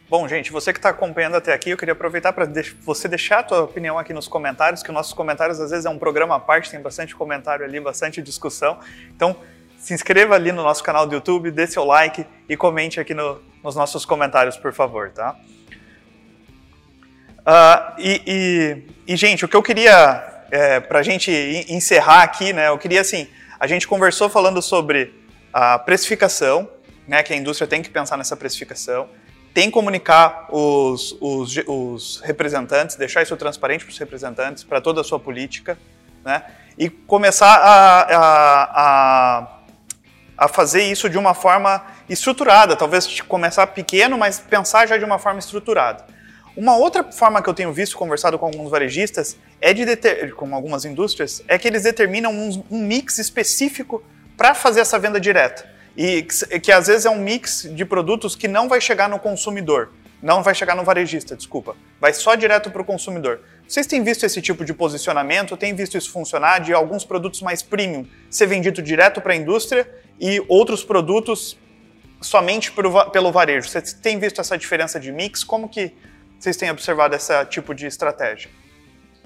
Speaker 1: Bom, gente, você que está acompanhando até aqui, eu queria aproveitar para você deixar a sua opinião aqui nos comentários, que os nossos comentários às vezes é um programa à parte, tem bastante comentário ali, bastante discussão. Então, se inscreva ali no nosso canal do YouTube, dê seu like e comente aqui no, nos nossos comentários, por favor, tá? Uh, e, e, e, gente, o que eu queria, é, para a gente encerrar aqui, né, eu queria assim, a gente conversou falando sobre a precificação, né, que a indústria tem que pensar nessa precificação, tem que comunicar os, os, os representantes, deixar isso transparente para os representantes, para toda a sua política, né, e começar a, a, a, a fazer isso de uma forma estruturada, talvez começar pequeno, mas pensar já de uma forma estruturada. Uma outra forma que eu tenho visto, conversado com alguns varejistas, é de com algumas indústrias, é que eles determinam um, um mix específico para fazer essa venda direta. E que, que às vezes é um mix de produtos que não vai chegar no consumidor. Não vai chegar no varejista, desculpa. Vai só direto para o consumidor. Vocês têm visto esse tipo de posicionamento? Têm visto isso funcionar? De alguns produtos mais premium ser vendido direto para a indústria e outros produtos somente pelo varejo. Vocês têm visto essa diferença de mix? Como que vocês têm observado esse tipo de estratégia?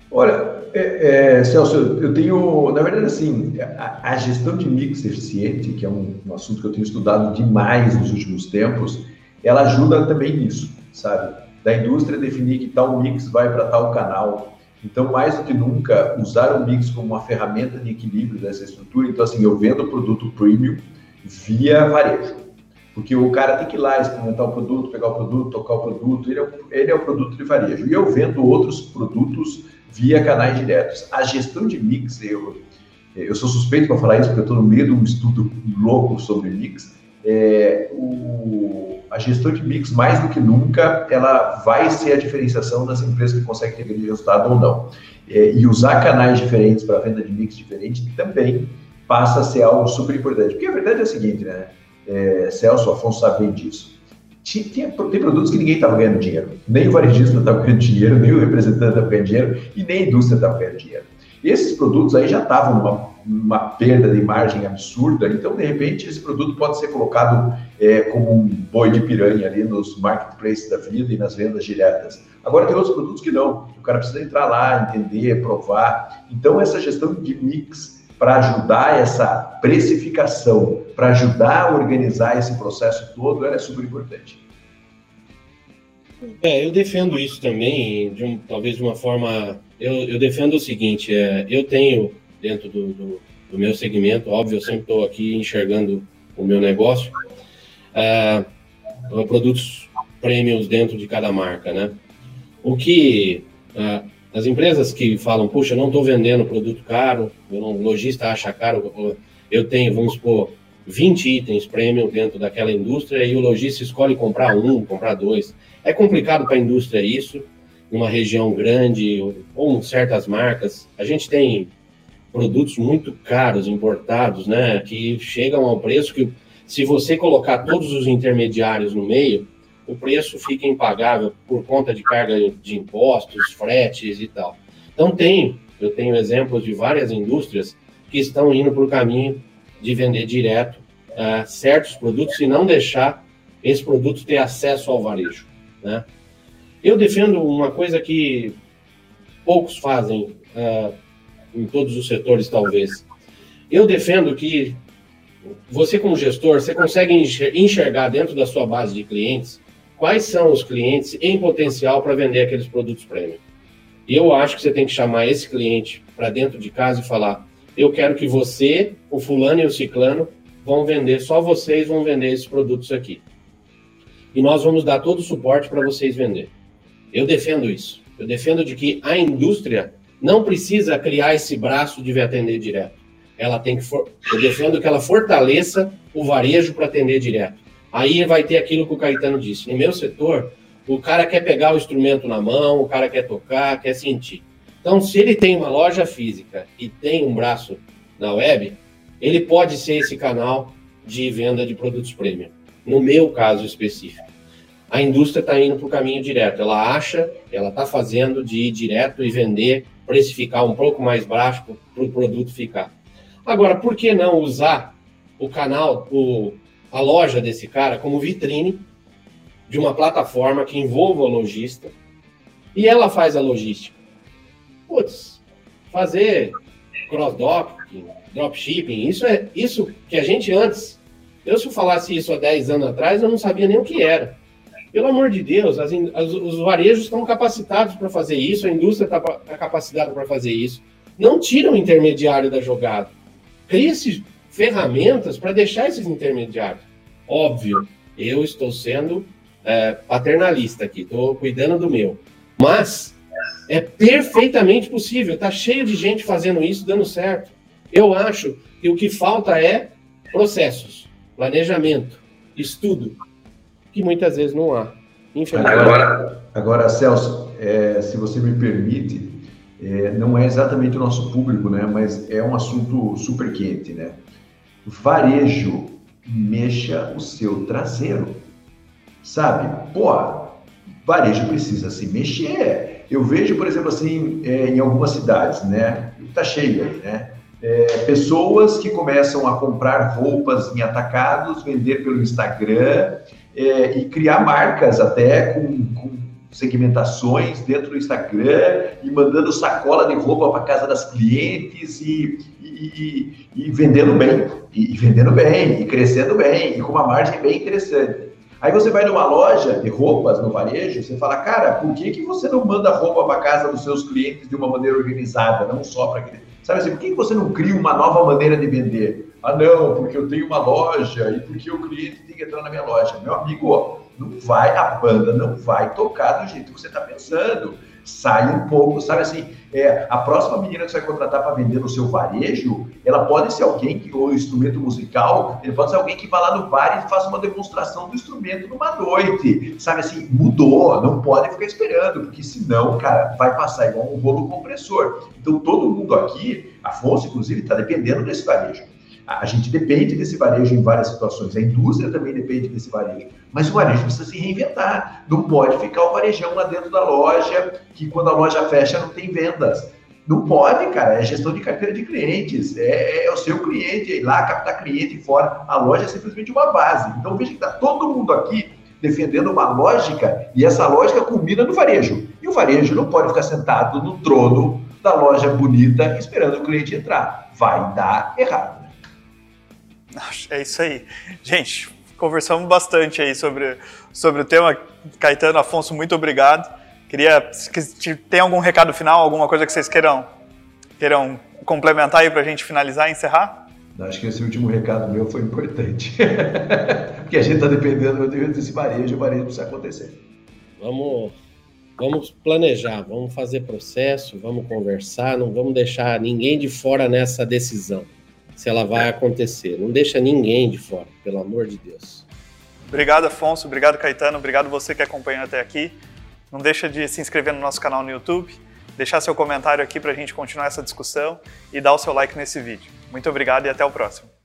Speaker 3: Olha, é, é, Celso, eu tenho, na verdade, assim, a, a, gestão de mix eficiente, que é um, um, assunto que eu tenho estudado demais nos últimos tempos, ela ajuda também nisso, sabe? Da indústria definir que tal mix vai para tal canal. Então, mais do que nunca, usar o mix como uma ferramenta de equilíbrio dessa estrutura. Então, assim, eu vendo produto premium via varejo porque o cara tem que ir lá experimentar o produto, pegar o produto, tocar o produto, ele é ele é o produto de varejo. E eu vendo outros produtos via canais diretos. A gestão de mix, eu, eu sou suspeito para falar isso, porque eu estou no meio de um estudo louco sobre mix. É, o, a gestão de mix, mais do que nunca, ela vai ser a diferenciação das empresas que conseguem ter aquele resultado ou não. é, e usar canais diferentes para venda de mix diferente também passa a ser algo super importante. Porque a verdade é a seguinte, né? É, Celso, Afonso sabe bem disso. Tinha, tem produtos que ninguém estava ganhando dinheiro. Nem o varejista estava ganhando dinheiro, nem o representante estava ganhando dinheiro e nem a indústria estava ganhando dinheiro. Esses produtos aí já estavam numa perda de margem absurda, então, de repente, esse produto pode ser colocado é, como um boi de piranha ali nos marketplaces da vida e nas vendas diretas. Agora, tem outros produtos que não. O cara precisa entrar lá, entender, provar. Então, essa gestão de mix para ajudar essa precificação, para ajudar a organizar esse processo todo, ela é super importante.
Speaker 4: É, eu defendo isso também, de um, talvez de uma forma. Eu, eu defendo o seguinte: é, eu tenho dentro do, do, do, meu segmento, óbvio, eu sempre estou aqui enxergando o meu negócio, é, produtos prêmios dentro de cada marca, né? O que é, as empresas que falam, puxa, não estou vendendo produto caro, o lojista acha caro, eu tenho, vamos supor, 20 itens premium dentro daquela indústria e o lojista escolhe comprar um, comprar dois. É complicado para a indústria isso, numa região grande ou certas marcas. A gente tem produtos muito caros importados, né, que chegam ao preço que se você colocar todos os intermediários no meio, o preço fica impagável por conta de carga de impostos, fretes e tal. Então tem, eu tenho exemplos de várias indústrias que estão indo para o caminho de vender direto uh, certos produtos e não deixar esse produto ter acesso ao varejo. Né? Eu defendo uma coisa que poucos fazem uh, em todos os setores, talvez. Eu defendo que você, como gestor, você consegue enxergar dentro da sua base de clientes quais são os clientes em potencial para vender aqueles produtos premium. E eu acho que você tem que chamar esse cliente para dentro de casa e falar: eu quero que você, o fulano e o ciclano vão vender, só vocês vão vender esses produtos aqui. E nós vamos dar todo o suporte para vocês vender. Eu defendo isso. Eu defendo de que a indústria não precisa criar esse braço de atender direto. Ela tem que for... eu defendo que ela fortaleça o varejo para atender direto. Aí vai ter aquilo que o Caetano disse. No meu setor, o cara quer pegar o instrumento na mão, o cara quer tocar, quer sentir. Então, se ele tem uma loja física e tem um braço na web, ele pode ser esse canal de venda de produtos premium. No meu caso específico, a indústria está indo para o caminho direto. Ela acha, ela está fazendo de ir direto e vender, precificar um pouco mais baixo para o produto ficar. Agora, por que não usar o canal, o, a loja desse cara como vitrine de uma plataforma que envolva o lojista e ela faz a logística. Putz, fazer cross-docking, dropshipping, isso é isso que a gente antes, eu se eu falasse isso há 10 anos atrás, eu não sabia nem o que era. Pelo amor de Deus, as, as, os varejos estão capacitados para fazer isso, a indústria está tá capacitada para fazer isso. Não tira o intermediário da jogada. Cria-se ferramentas para deixar esses intermediários. Óbvio, eu estou sendo é, paternalista aqui, estou cuidando do meu. Mas é perfeitamente possível, está cheio de gente fazendo isso, dando certo. Eu acho que o que falta é processos, planejamento, estudo, que muitas vezes não há.
Speaker 3: Agora, agora Celso, é, se você me permite, é, não é exatamente o nosso público, né? Mas é um assunto super quente, né? Varejo, mexa o seu traseiro. Sabe? Pô, varejo precisa se mexer. Eu vejo, por exemplo, assim, é, em algumas cidades, né? Tá cheio aí, né? É, pessoas que começam a comprar roupas em atacados, vender pelo Instagram é, e criar marcas até com, com segmentações dentro do Instagram e mandando sacola de roupa para casa das clientes e, e, e, vendendo bem, e, vendendo bem, e crescendo bem, e com uma margem bem interessante. Aí você vai numa loja de roupas no varejo, você fala, cara, por que, que você não manda roupa para casa dos seus clientes de uma maneira organizada, não só para aquele. Sabe assim, por que, que você não cria uma nova maneira de vender? Ah, não, porque eu tenho uma loja e porque o cliente tem que entrar na minha loja. Meu amigo, não vai, a banda não vai tocar do jeito que você está pensando. sai um pouco, sabe assim, é, a próxima menina que você vai contratar para vender no seu varejo, ela pode ser alguém que, ou instrumento musical, ele pode ser alguém que vá lá no bar e faça uma demonstração do instrumento numa noite, sabe assim, mudou, não pode ficar esperando, porque senão, cara, vai passar igual um rolo compressor. Então todo mundo aqui, Afonso, inclusive, está dependendo desse varejo. A gente depende desse varejo em várias situações, a indústria também depende desse varejo, mas o varejo precisa se reinventar. Não pode ficar o varejão lá dentro da loja, que quando a loja fecha não tem vendas. Não pode, cara, é gestão de carteira de clientes, é, é o seu cliente, é ir lá captar cliente fora. A loja é simplesmente uma base. Então veja que está todo mundo aqui defendendo uma lógica e essa lógica culmina no varejo. E o varejo não pode ficar sentado no trono da loja bonita esperando o cliente entrar. Vai dar errado.
Speaker 1: É isso aí. Gente, conversamos bastante aí sobre, sobre o tema. Caetano, Afonso, muito obrigado. Queria, se tem algum recado final, alguma coisa que vocês queiram, queiram complementar aí para a gente finalizar e encerrar?
Speaker 3: Acho que esse último recado meu foi importante. Porque a gente está dependendo desse varejo, o varejo precisa acontecer.
Speaker 5: Vamos, vamos planejar, vamos fazer processo, vamos conversar, não vamos deixar ninguém de fora nessa decisão se ela vai acontecer. Não deixa ninguém de fora, pelo amor de Deus.
Speaker 1: Obrigado, Afonso. Obrigado, Caetano. Obrigado você que acompanhou até aqui. Não deixa de se inscrever no nosso canal no YouTube, deixar seu comentário aqui para a gente continuar essa discussão e dar o seu like nesse vídeo. Muito obrigado e até o próximo.